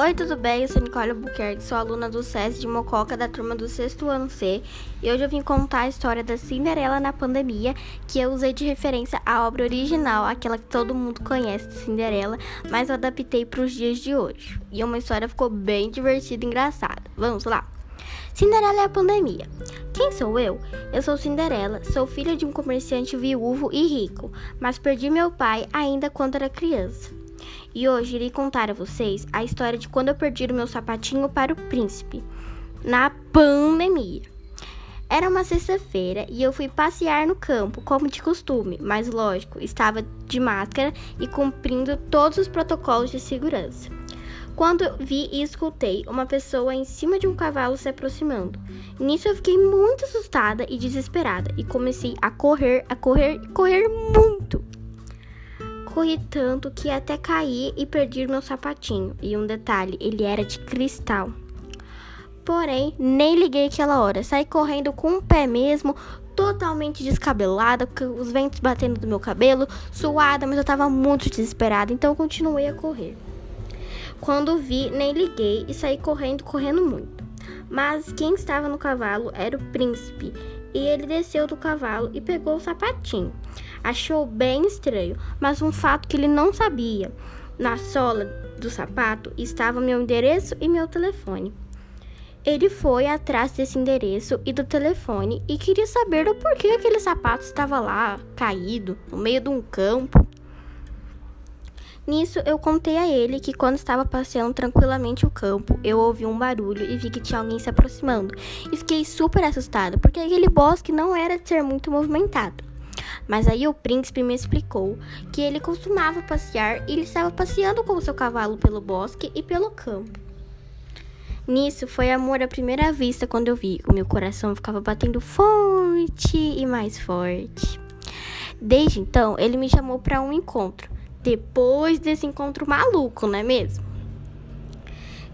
Oi, tudo bem? Eu sou Nicole Albuquerque, sou aluna do SES de Mococa da turma do sexto ano C e hoje eu vim contar a história da Cinderela na pandemia, que eu usei de referência à obra original, aquela que todo mundo conhece de Cinderela, mas eu adaptei para os dias de hoje. E uma história ficou bem divertida e engraçada. Vamos lá! Cinderela é a pandemia. Quem sou eu? Eu sou Cinderela, sou filha de um comerciante viúvo e rico, mas perdi meu pai ainda quando era criança. E hoje irei contar a vocês a história de quando eu perdi o meu sapatinho para o príncipe, na pandemia. Era uma sexta-feira e eu fui passear no campo, como de costume, mas lógico, estava de máscara e cumprindo todos os protocolos de segurança. Quando vi e escutei uma pessoa em cima de um cavalo se aproximando. Nisso eu fiquei muito assustada e desesperada e comecei a correr, a correr, correr muito corri tanto que até caí e perdi meu sapatinho. E um detalhe, ele era de cristal. Porém, nem liguei aquela hora. Saí correndo com o pé mesmo, totalmente descabelada, com os ventos batendo no meu cabelo, suada, mas eu tava muito desesperada, então continuei a correr. Quando vi, nem liguei e saí correndo, correndo muito. Mas quem estava no cavalo era o príncipe, e ele desceu do cavalo e pegou o sapatinho. Achou bem estranho, mas um fato que ele não sabia: na sola do sapato estava meu endereço e meu telefone. Ele foi atrás desse endereço e do telefone e queria saber o porquê aquele sapato estava lá, caído, no meio de um campo. Nisso, eu contei a ele que quando estava passeando tranquilamente o campo, eu ouvi um barulho e vi que tinha alguém se aproximando. E fiquei super assustada, porque aquele bosque não era de ser muito movimentado. Mas aí o príncipe me explicou que ele costumava passear e ele estava passeando com o seu cavalo pelo bosque e pelo campo. Nisso foi amor à primeira vista quando eu vi. O meu coração ficava batendo forte e mais forte. Desde então, ele me chamou para um encontro depois desse encontro maluco, não é mesmo?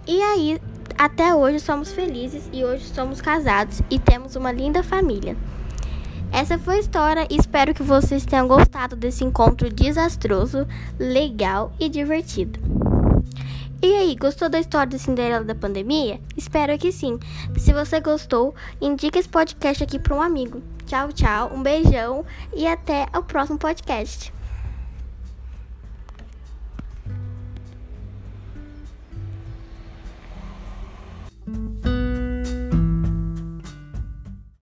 E aí, até hoje somos felizes e hoje somos casados e temos uma linda família. Essa foi a história e espero que vocês tenham gostado desse encontro desastroso, legal e divertido. E aí, gostou da história da Cinderela da pandemia? Espero que sim. Se você gostou, indique esse podcast aqui para um amigo. Tchau, tchau, um beijão e até o próximo podcast.